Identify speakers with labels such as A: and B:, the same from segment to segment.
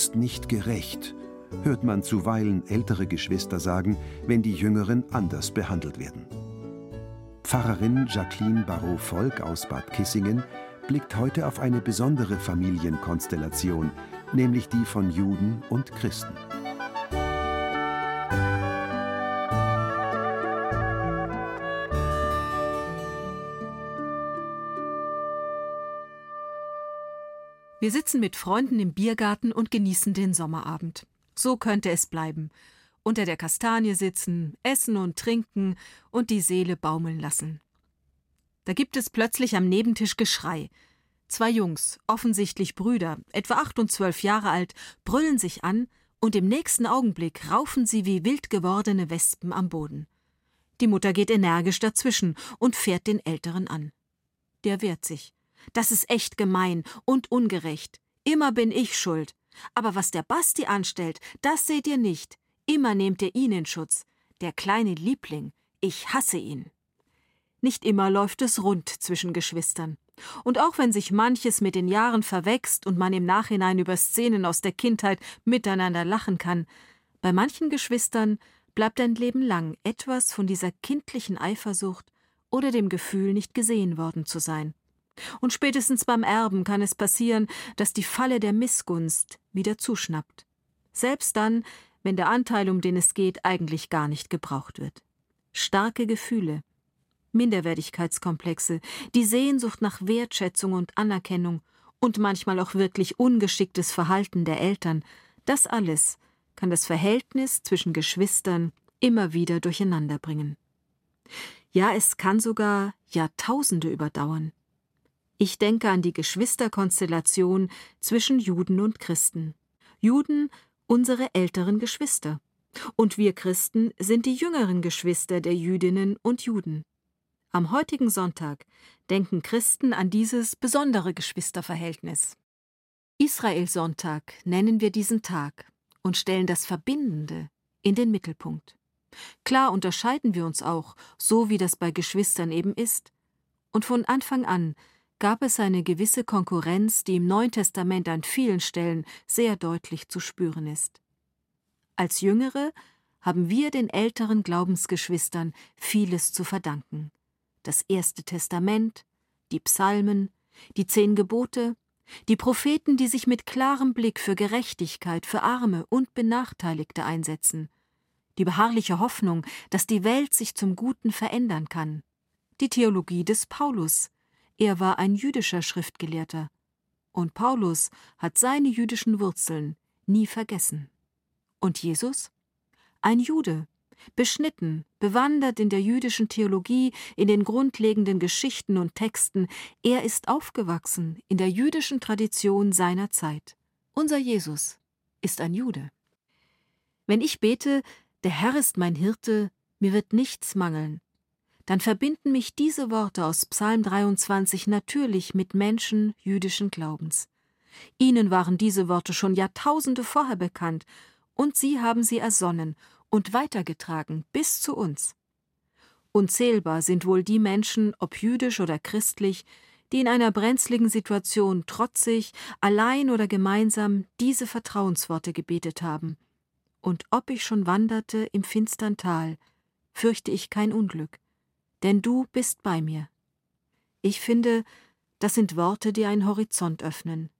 A: ist nicht gerecht, hört man zuweilen ältere Geschwister sagen, wenn die Jüngeren anders behandelt werden. Pfarrerin Jacqueline Barrault-Volk aus Bad Kissingen blickt heute auf eine besondere Familienkonstellation, nämlich die von Juden und Christen.
B: Wir sitzen mit Freunden im Biergarten und genießen den Sommerabend. So könnte es bleiben. Unter der Kastanie sitzen, essen und trinken und die Seele baumeln lassen. Da gibt es plötzlich am Nebentisch Geschrei. Zwei Jungs, offensichtlich Brüder, etwa acht und zwölf Jahre alt, brüllen sich an und im nächsten Augenblick raufen sie wie wild gewordene Wespen am Boden. Die Mutter geht energisch dazwischen und fährt den Älteren an. Der wehrt sich. Das ist echt gemein und ungerecht. Immer bin ich schuld. Aber was der Basti anstellt, das seht ihr nicht. Immer nehmt ihr ihn in Schutz. Der kleine Liebling. Ich hasse ihn. Nicht immer läuft es rund zwischen Geschwistern. Und auch wenn sich manches mit den Jahren verwächst und man im Nachhinein über Szenen aus der Kindheit miteinander lachen kann, bei manchen Geschwistern bleibt ein Leben lang etwas von dieser kindlichen Eifersucht oder dem Gefühl, nicht gesehen worden zu sein. Und spätestens beim Erben kann es passieren, dass die Falle der Missgunst wieder zuschnappt. Selbst dann, wenn der Anteil, um den es geht, eigentlich gar nicht gebraucht wird. Starke Gefühle, Minderwertigkeitskomplexe, die Sehnsucht nach Wertschätzung und Anerkennung und manchmal auch wirklich ungeschicktes Verhalten der Eltern, das alles kann das Verhältnis zwischen Geschwistern immer wieder durcheinander bringen. Ja, es kann sogar Jahrtausende überdauern. Ich denke an die Geschwisterkonstellation zwischen Juden und Christen. Juden unsere älteren Geschwister. Und wir Christen sind die jüngeren Geschwister der Jüdinnen und Juden. Am heutigen Sonntag denken Christen an dieses besondere Geschwisterverhältnis. Israelsonntag nennen wir diesen Tag und stellen das Verbindende in den Mittelpunkt. Klar unterscheiden wir uns auch, so wie das bei Geschwistern eben ist. Und von Anfang an gab es eine gewisse Konkurrenz, die im Neuen Testament an vielen Stellen sehr deutlich zu spüren ist. Als Jüngere haben wir den älteren Glaubensgeschwistern vieles zu verdanken. Das Erste Testament, die Psalmen, die Zehn Gebote, die Propheten, die sich mit klarem Blick für Gerechtigkeit, für Arme und Benachteiligte einsetzen, die beharrliche Hoffnung, dass die Welt sich zum Guten verändern kann, die Theologie des Paulus, er war ein jüdischer Schriftgelehrter. Und Paulus hat seine jüdischen Wurzeln nie vergessen. Und Jesus? Ein Jude, beschnitten, bewandert in der jüdischen Theologie, in den grundlegenden Geschichten und Texten, er ist aufgewachsen in der jüdischen Tradition seiner Zeit. Unser Jesus ist ein Jude. Wenn ich bete, der Herr ist mein Hirte, mir wird nichts mangeln, dann verbinden mich diese Worte aus Psalm 23 natürlich mit Menschen jüdischen Glaubens. Ihnen waren diese Worte schon Jahrtausende vorher bekannt, und sie haben sie ersonnen und weitergetragen bis zu uns. Unzählbar sind wohl die Menschen, ob jüdisch oder christlich, die in einer brenzligen Situation trotzig, allein oder gemeinsam diese Vertrauensworte gebetet haben. Und ob ich schon wanderte im finstern Tal, fürchte ich kein Unglück, denn du bist bei mir. Ich finde, das sind Worte, die einen Horizont öffnen,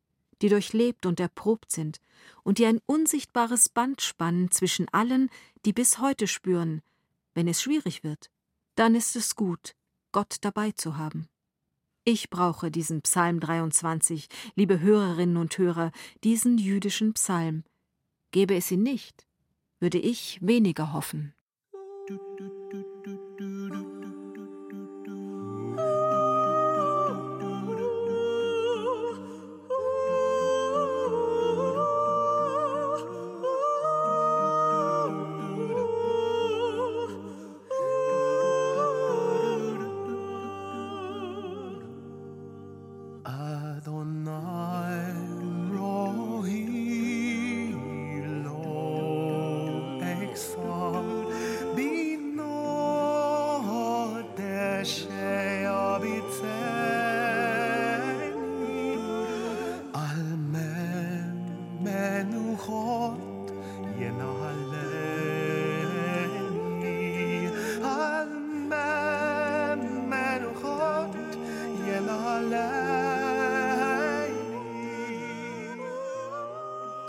B: die durchlebt und erprobt sind und die ein unsichtbares Band spannen zwischen allen, die bis heute spüren, wenn es schwierig wird, dann ist es gut, Gott dabei zu haben. Ich brauche diesen Psalm 23, liebe Hörerinnen und Hörer, diesen jüdischen Psalm. Gäbe es ihn nicht, würde ich weniger hoffen. Du, du, du,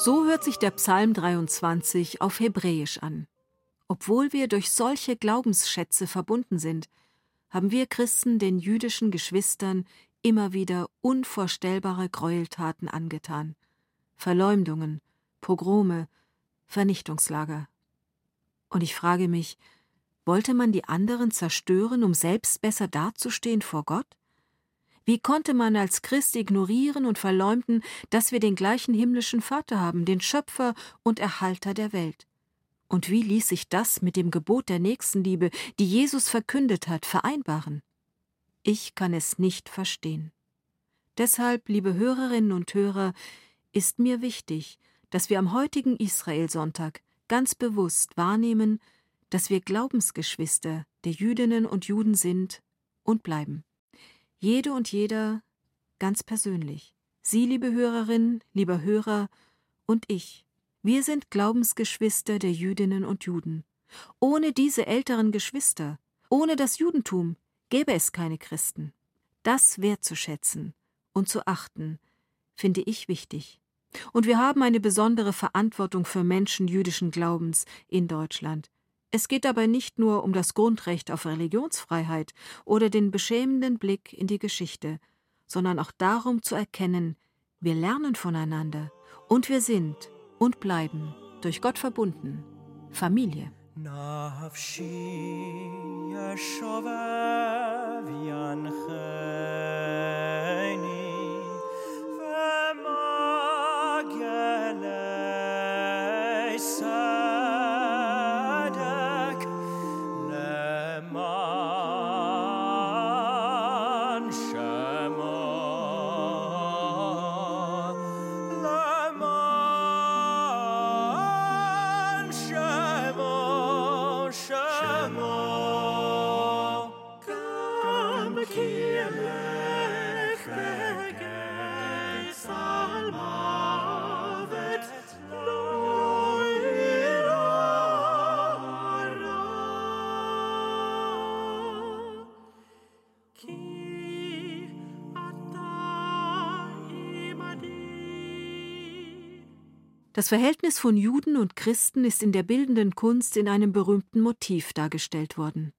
B: So hört sich der Psalm 23 auf Hebräisch an. Obwohl wir durch solche Glaubensschätze verbunden sind, haben wir Christen den jüdischen Geschwistern immer wieder unvorstellbare Gräueltaten angetan. Verleumdungen, Pogrome, Vernichtungslager. Und ich frage mich, wollte man die anderen zerstören, um selbst besser dazustehen vor Gott? Wie konnte man als Christ ignorieren und verleumden, dass wir den gleichen himmlischen Vater haben, den Schöpfer und Erhalter der Welt? Und wie ließ sich das mit dem Gebot der Nächstenliebe, die Jesus verkündet hat, vereinbaren? Ich kann es nicht verstehen. Deshalb, liebe Hörerinnen und Hörer, ist mir wichtig, dass wir am heutigen Israelsonntag ganz bewusst wahrnehmen, dass wir Glaubensgeschwister der Jüdinnen und Juden sind und bleiben. Jede und jeder ganz persönlich. Sie, liebe Hörerin, lieber Hörer, und ich. Wir sind Glaubensgeschwister der Jüdinnen und Juden. Ohne diese älteren Geschwister, ohne das Judentum, gäbe es keine Christen. Das wertzuschätzen und zu achten, finde ich wichtig. Und wir haben eine besondere Verantwortung für Menschen jüdischen Glaubens in Deutschland. Es geht dabei nicht nur um das Grundrecht auf Religionsfreiheit oder den beschämenden Blick in die Geschichte, sondern auch darum zu erkennen, wir lernen voneinander und wir sind und bleiben durch Gott verbunden Familie. Das Verhältnis von Juden und Christen ist in der bildenden Kunst in einem berühmten Motiv dargestellt worden.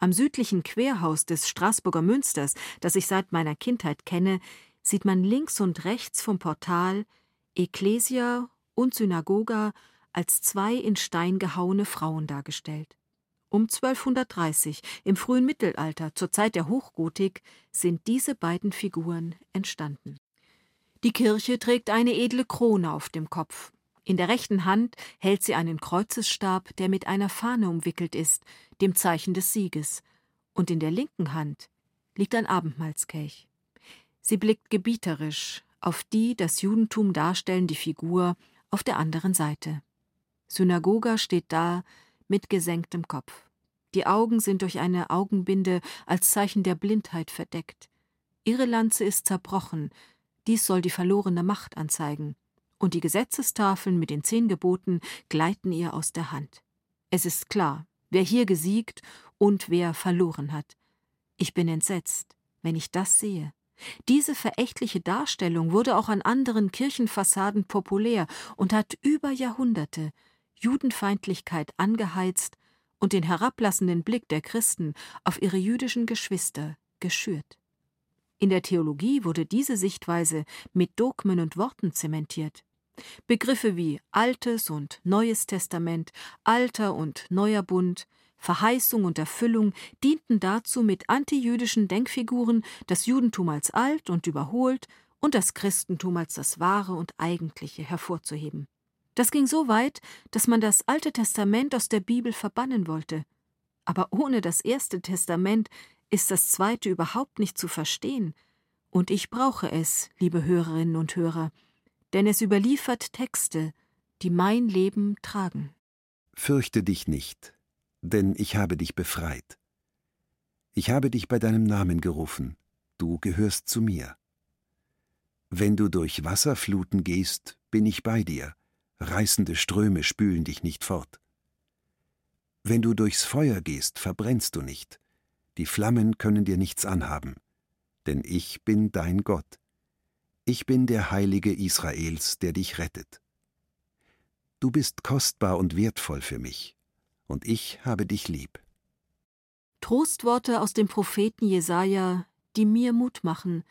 B: Am südlichen Querhaus des Straßburger Münsters, das ich seit meiner Kindheit kenne, sieht man links und rechts vom Portal Ecclesia und Synagoga als zwei in Stein gehauene Frauen dargestellt. Um 1230, im frühen Mittelalter, zur Zeit der Hochgotik, sind diese beiden Figuren entstanden. Die Kirche trägt eine edle Krone auf dem Kopf. In der rechten Hand hält sie einen Kreuzesstab, der mit einer Fahne umwickelt ist, dem Zeichen des Sieges, und in der linken Hand liegt ein Abendmahlskelch. Sie blickt gebieterisch auf die das Judentum darstellende Figur auf der anderen Seite. Synagoga steht da mit gesenktem Kopf. Die Augen sind durch eine Augenbinde als Zeichen der Blindheit verdeckt. Ihre Lanze ist zerbrochen, dies soll die verlorene Macht anzeigen, und die Gesetzestafeln mit den zehn Geboten gleiten ihr aus der Hand. Es ist klar, wer hier gesiegt und wer verloren hat. Ich bin entsetzt, wenn ich das sehe. Diese verächtliche Darstellung wurde auch an anderen Kirchenfassaden populär und hat über Jahrhunderte Judenfeindlichkeit angeheizt und den herablassenden Blick der Christen auf ihre jüdischen Geschwister geschürt. In der Theologie wurde diese Sichtweise mit Dogmen und Worten zementiert. Begriffe wie Altes und Neues Testament, Alter und Neuer Bund, Verheißung und Erfüllung dienten dazu, mit antijüdischen Denkfiguren das Judentum als alt und überholt und das Christentum als das wahre und eigentliche hervorzuheben. Das ging so weit, dass man das Alte Testament aus der Bibel verbannen wollte. Aber ohne das Erste Testament ist das zweite überhaupt nicht zu verstehen, Und ich brauche es, liebe Hörerinnen und Hörer, denn es überliefert Texte, die mein Leben tragen.
A: Fürchte dich nicht, denn ich habe dich befreit. Ich habe dich bei deinem Namen gerufen, du gehörst zu mir. Wenn du durch Wasserfluten gehst, bin ich bei dir, reißende Ströme spülen dich nicht fort. Wenn du durchs Feuer gehst, verbrennst du nicht, die Flammen können dir nichts anhaben, denn ich bin dein Gott. Ich bin der Heilige Israels, der dich rettet. Du bist kostbar und wertvoll für mich, und ich habe dich lieb.
B: Trostworte aus dem Propheten Jesaja, die mir Mut machen,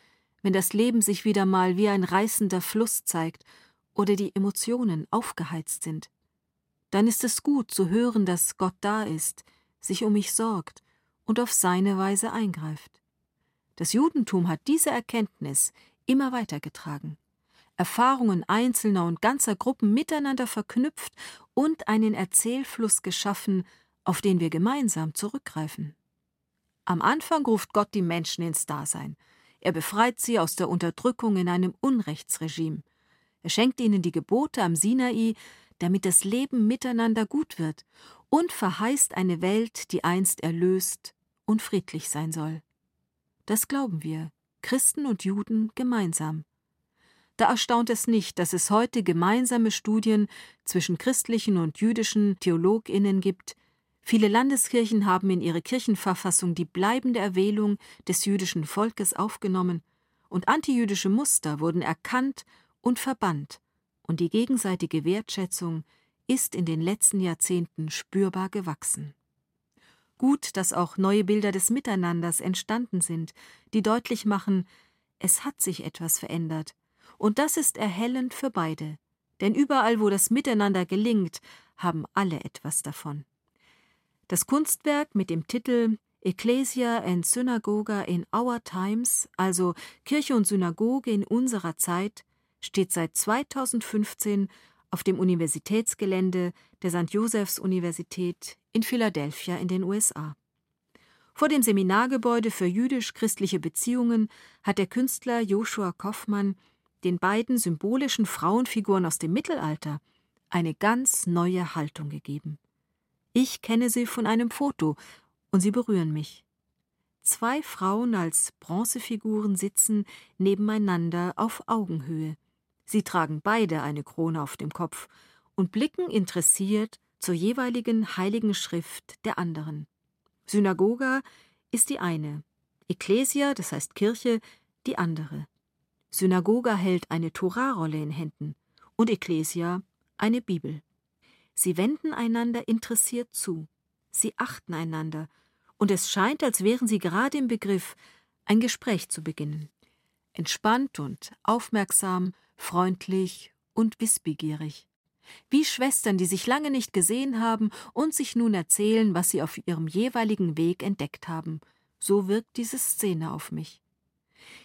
B: wenn das Leben sich wieder mal wie ein reißender Fluss zeigt oder die Emotionen aufgeheizt sind dann ist es gut zu hören, dass Gott da ist, sich um mich sorgt und auf seine Weise eingreift. Das Judentum hat diese Erkenntnis immer weitergetragen. Erfahrungen einzelner und ganzer Gruppen miteinander verknüpft und einen Erzählfluss geschaffen, auf den wir gemeinsam zurückgreifen. Am Anfang ruft Gott die Menschen ins Dasein. Er befreit sie aus der Unterdrückung in einem Unrechtsregime. Er schenkt ihnen die Gebote am Sinai, damit das Leben miteinander gut wird, und verheißt eine Welt, die einst erlöst und friedlich sein soll. Das glauben wir, Christen und Juden gemeinsam. Da erstaunt es nicht, dass es heute gemeinsame Studien zwischen christlichen und jüdischen Theologinnen gibt. Viele Landeskirchen haben in ihre Kirchenverfassung die bleibende Erwählung des jüdischen Volkes aufgenommen, und antijüdische Muster wurden erkannt und verbannt, und die gegenseitige Wertschätzung ist in den letzten Jahrzehnten spürbar gewachsen. Gut, dass auch neue Bilder des Miteinanders entstanden sind, die deutlich machen, es hat sich etwas verändert, und das ist erhellend für beide, denn überall, wo das Miteinander gelingt, haben alle etwas davon. Das Kunstwerk mit dem Titel Ecclesia and Synagoga in Our Times, also Kirche und Synagoge in unserer Zeit, steht seit 2015 auf dem Universitätsgelände der St. Josephs Universität in Philadelphia in den USA. Vor dem Seminargebäude für jüdisch-christliche Beziehungen hat der Künstler Joshua Kaufmann den beiden symbolischen Frauenfiguren aus dem Mittelalter eine ganz neue Haltung gegeben. Ich kenne sie von einem Foto und sie berühren mich. Zwei Frauen als Bronzefiguren sitzen nebeneinander auf Augenhöhe. Sie tragen beide eine Krone auf dem Kopf und blicken interessiert zur jeweiligen heiligen Schrift der anderen. Synagoga ist die eine, Ecclesia, das heißt Kirche, die andere. Synagoga hält eine Torarolle in Händen und Ecclesia eine Bibel. Sie wenden einander interessiert zu, sie achten einander, und es scheint, als wären sie gerade im Begriff, ein Gespräch zu beginnen. Entspannt und aufmerksam freundlich und wissbegierig. Wie Schwestern, die sich lange nicht gesehen haben und sich nun erzählen, was sie auf ihrem jeweiligen Weg entdeckt haben. So wirkt diese Szene auf mich.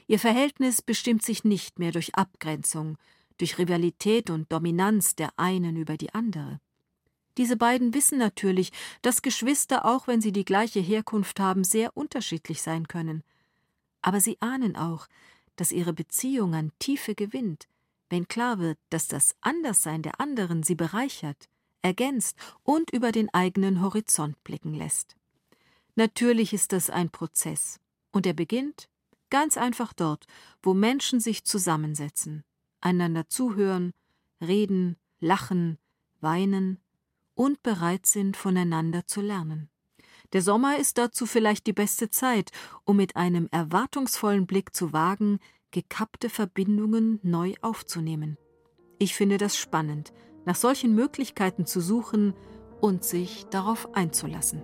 B: Ihr Verhältnis bestimmt sich nicht mehr durch Abgrenzung, durch Rivalität und Dominanz der einen über die andere. Diese beiden wissen natürlich, dass Geschwister, auch wenn sie die gleiche Herkunft haben, sehr unterschiedlich sein können. Aber sie ahnen auch, dass ihre Beziehung an Tiefe gewinnt, wenn klar wird, dass das Anderssein der anderen sie bereichert, ergänzt und über den eigenen Horizont blicken lässt. Natürlich ist das ein Prozess, und er beginnt ganz einfach dort, wo Menschen sich zusammensetzen, einander zuhören, reden, lachen, weinen und bereit sind, voneinander zu lernen. Der Sommer ist dazu vielleicht die beste Zeit, um mit einem erwartungsvollen Blick zu wagen, gekappte Verbindungen neu aufzunehmen. Ich finde das spannend, nach solchen Möglichkeiten zu suchen und sich darauf einzulassen.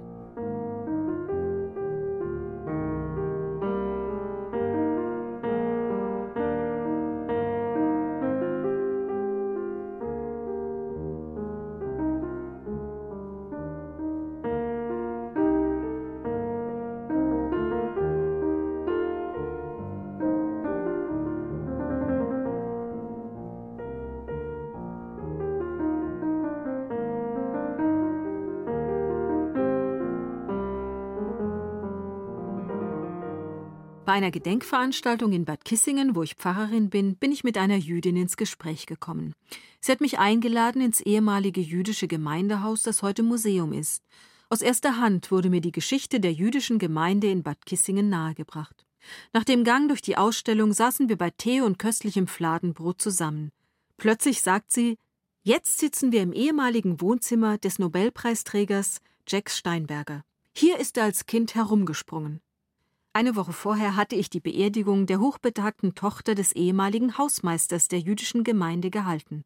B: Einer Gedenkveranstaltung in Bad Kissingen, wo ich Pfarrerin bin, bin ich mit einer Jüdin ins Gespräch gekommen. Sie hat mich eingeladen ins ehemalige jüdische Gemeindehaus, das heute Museum ist. Aus erster Hand wurde mir die Geschichte der jüdischen Gemeinde in Bad Kissingen nahegebracht. Nach dem Gang durch die Ausstellung saßen wir bei Tee und köstlichem Fladenbrot zusammen. Plötzlich sagt sie: Jetzt sitzen wir im ehemaligen Wohnzimmer des Nobelpreisträgers Jack Steinberger. Hier ist er als Kind herumgesprungen. Eine Woche vorher hatte ich die Beerdigung der hochbetagten Tochter des ehemaligen Hausmeisters der jüdischen Gemeinde gehalten.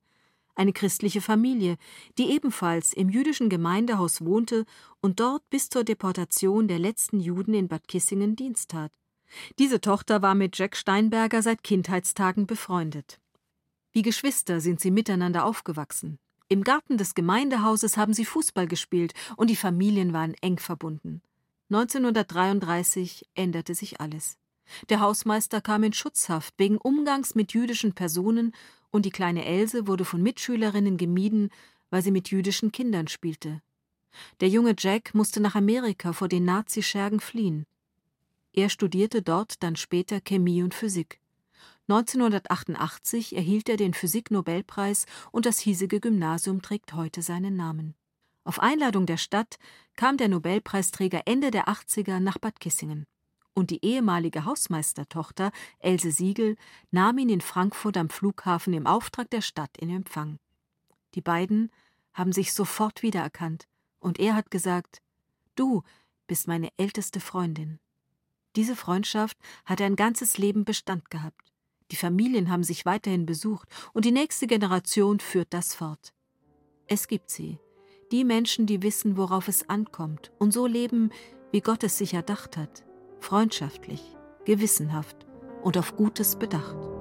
B: Eine christliche Familie, die ebenfalls im jüdischen Gemeindehaus wohnte und dort bis zur Deportation der letzten Juden in Bad Kissingen Dienst tat. Diese Tochter war mit Jack Steinberger seit Kindheitstagen befreundet. Wie Geschwister sind sie miteinander aufgewachsen. Im Garten des Gemeindehauses haben sie Fußball gespielt und die Familien waren eng verbunden. 1933 änderte sich alles. Der Hausmeister kam in Schutzhaft wegen Umgangs mit jüdischen Personen und die kleine Else wurde von Mitschülerinnen gemieden, weil sie mit jüdischen Kindern spielte. Der junge Jack musste nach Amerika vor den Nazischergen fliehen. Er studierte dort dann später Chemie und Physik. 1988 erhielt er den Physik-Nobelpreis und das hiesige Gymnasium trägt heute seinen Namen. Auf Einladung der Stadt kam der Nobelpreisträger Ende der 80er nach Bad Kissingen. Und die ehemalige Hausmeistertochter Else Siegel nahm ihn in Frankfurt am Flughafen im Auftrag der Stadt in Empfang. Die beiden haben sich sofort wiedererkannt, und er hat gesagt: Du bist meine älteste Freundin. Diese Freundschaft hat ein ganzes Leben Bestand gehabt. Die Familien haben sich weiterhin besucht, und die nächste Generation führt das fort. Es gibt sie, die Menschen, die wissen, worauf es ankommt und so leben, wie Gott es sich erdacht hat, freundschaftlich, gewissenhaft und auf Gutes bedacht.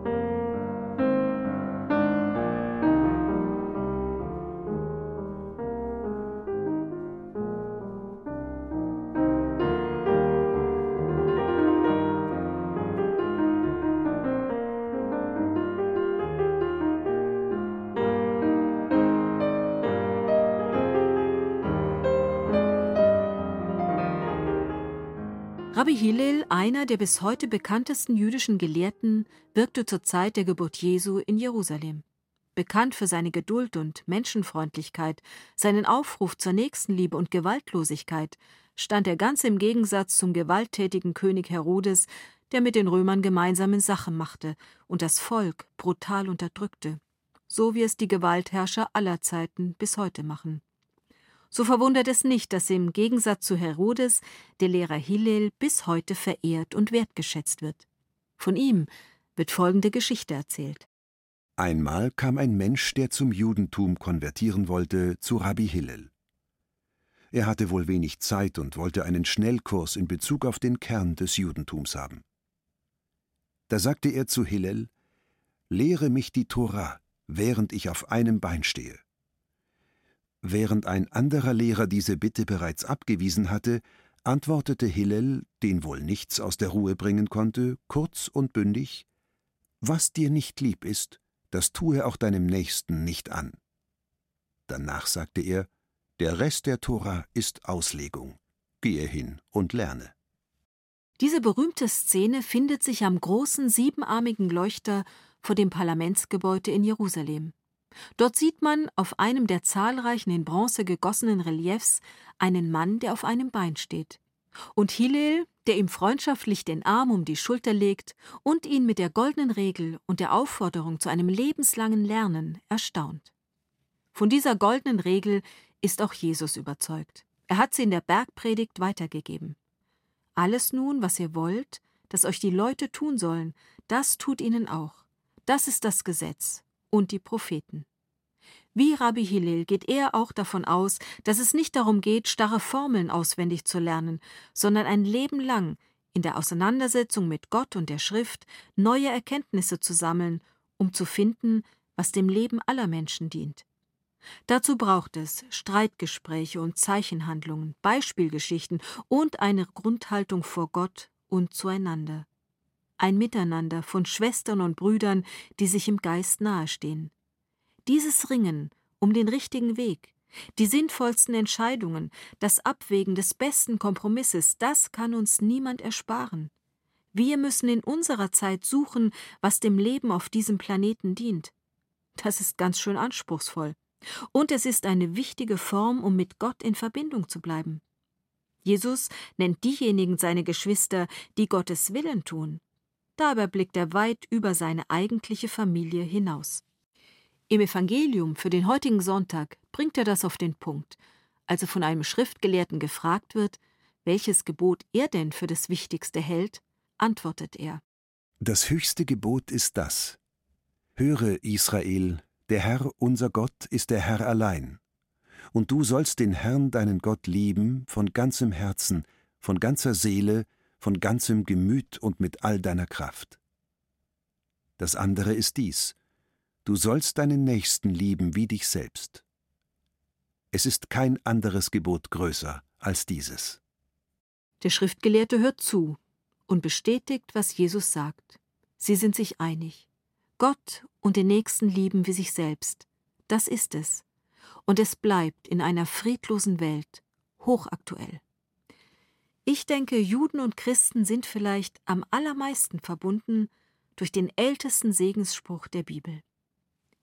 B: Rabbi Hillel, einer der bis heute bekanntesten jüdischen Gelehrten, wirkte zur Zeit der Geburt Jesu in Jerusalem. Bekannt für seine Geduld und Menschenfreundlichkeit, seinen Aufruf zur Nächstenliebe und Gewaltlosigkeit, stand er ganz im Gegensatz zum gewalttätigen König Herodes, der mit den Römern gemeinsame Sache machte und das Volk brutal unterdrückte, so wie es die Gewaltherrscher aller Zeiten bis heute machen. So verwundert es nicht, dass im Gegensatz zu Herodes der Lehrer Hillel bis heute verehrt und wertgeschätzt wird. Von ihm wird folgende Geschichte erzählt.
A: Einmal kam ein Mensch, der zum Judentum konvertieren wollte, zu Rabbi Hillel. Er hatte wohl wenig Zeit und wollte einen Schnellkurs in Bezug auf den Kern des Judentums haben. Da sagte er zu Hillel: Lehre mich die Tora, während ich auf einem Bein stehe. Während ein anderer Lehrer diese Bitte bereits abgewiesen hatte, antwortete Hillel, den wohl nichts aus der Ruhe bringen konnte, kurz und bündig Was dir nicht lieb ist, das tue auch deinem Nächsten nicht an. Danach sagte er Der Rest der Tora ist Auslegung. Gehe hin und lerne.
B: Diese berühmte Szene findet sich am großen siebenarmigen Leuchter vor dem Parlamentsgebäude in Jerusalem. Dort sieht man auf einem der zahlreichen in Bronze gegossenen Reliefs einen Mann, der auf einem Bein steht. Und Hillel, der ihm freundschaftlich den Arm um die Schulter legt und ihn mit der goldenen Regel und der Aufforderung zu einem lebenslangen Lernen erstaunt. Von dieser goldenen Regel ist auch Jesus überzeugt. Er hat sie in der Bergpredigt weitergegeben. Alles nun, was ihr wollt, dass euch die Leute tun sollen, das tut ihnen auch. Das ist das Gesetz und die Propheten. Wie Rabbi Hillel geht er auch davon aus, dass es nicht darum geht, starre Formeln auswendig zu lernen, sondern ein Leben lang in der Auseinandersetzung mit Gott und der Schrift neue Erkenntnisse zu sammeln, um zu finden, was dem Leben aller Menschen dient. Dazu braucht es Streitgespräche und Zeichenhandlungen, Beispielgeschichten und eine Grundhaltung vor Gott und zueinander ein Miteinander von Schwestern und Brüdern, die sich im Geist nahestehen. Dieses Ringen um den richtigen Weg, die sinnvollsten Entscheidungen, das Abwägen des besten Kompromisses, das kann uns niemand ersparen. Wir müssen in unserer Zeit suchen, was dem Leben auf diesem Planeten dient. Das ist ganz schön anspruchsvoll. Und es ist eine wichtige Form, um mit Gott in Verbindung zu bleiben. Jesus nennt diejenigen seine Geschwister, die Gottes Willen tun. Dabei blickt er weit über seine eigentliche Familie hinaus. Im Evangelium für den heutigen Sonntag bringt er das auf den Punkt, als er von einem Schriftgelehrten gefragt wird, welches Gebot er denn für das Wichtigste hält, antwortet er.
A: Das höchste Gebot ist das. Höre, Israel, der Herr unser Gott ist der Herr allein. Und du sollst den Herrn deinen Gott lieben von ganzem Herzen, von ganzer Seele, von ganzem Gemüt und mit all deiner Kraft. Das andere ist dies, Du sollst deinen Nächsten lieben wie dich selbst. Es ist kein anderes Gebot größer als dieses.
B: Der Schriftgelehrte hört zu und bestätigt, was Jesus sagt. Sie sind sich einig. Gott und den Nächsten lieben wie sich selbst. Das ist es. Und es bleibt in einer friedlosen Welt hochaktuell. Ich denke, Juden und Christen sind vielleicht am allermeisten verbunden durch den ältesten Segensspruch der Bibel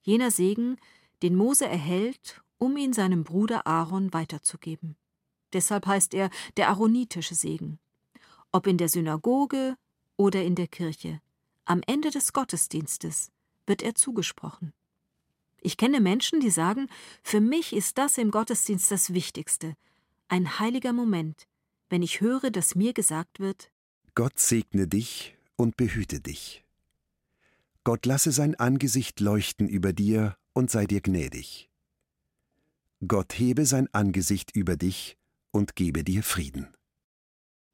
B: jener Segen, den Mose erhält, um ihn seinem Bruder Aaron weiterzugeben. Deshalb heißt er der aaronitische Segen. Ob in der Synagoge oder in der Kirche, am Ende des Gottesdienstes wird er zugesprochen. Ich kenne Menschen, die sagen, für mich ist das im Gottesdienst das Wichtigste, ein heiliger Moment, wenn ich höre, dass mir gesagt wird,
A: Gott segne dich und behüte dich. Gott lasse sein Angesicht leuchten über dir und sei dir gnädig. Gott hebe sein Angesicht über dich und gebe dir Frieden.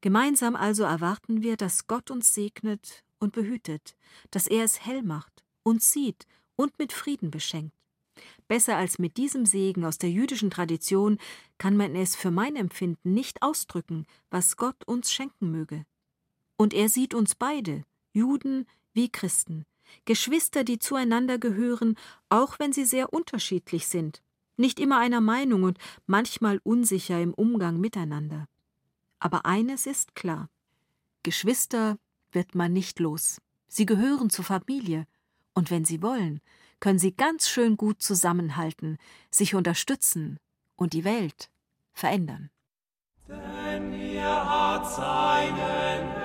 B: Gemeinsam also erwarten wir, dass Gott uns segnet und behütet, dass er es hell macht, uns sieht und mit Frieden beschenkt. Besser als mit diesem Segen aus der jüdischen Tradition kann man es für mein Empfinden nicht ausdrücken, was Gott uns schenken möge. Und er sieht uns beide, Juden wie Christen, Geschwister, die zueinander gehören, auch wenn sie sehr unterschiedlich sind, nicht immer einer Meinung und manchmal unsicher im Umgang miteinander. Aber eines ist klar Geschwister wird man nicht los. Sie gehören zur Familie, und wenn sie wollen, können sie ganz schön gut zusammenhalten, sich unterstützen und die Welt verändern. Denn er hat seinen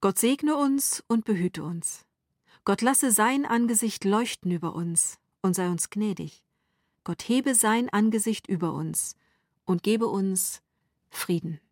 B: Gott segne uns und behüte uns. Gott lasse sein Angesicht leuchten über uns und sei uns gnädig. Gott hebe sein Angesicht über uns und gebe uns Frieden.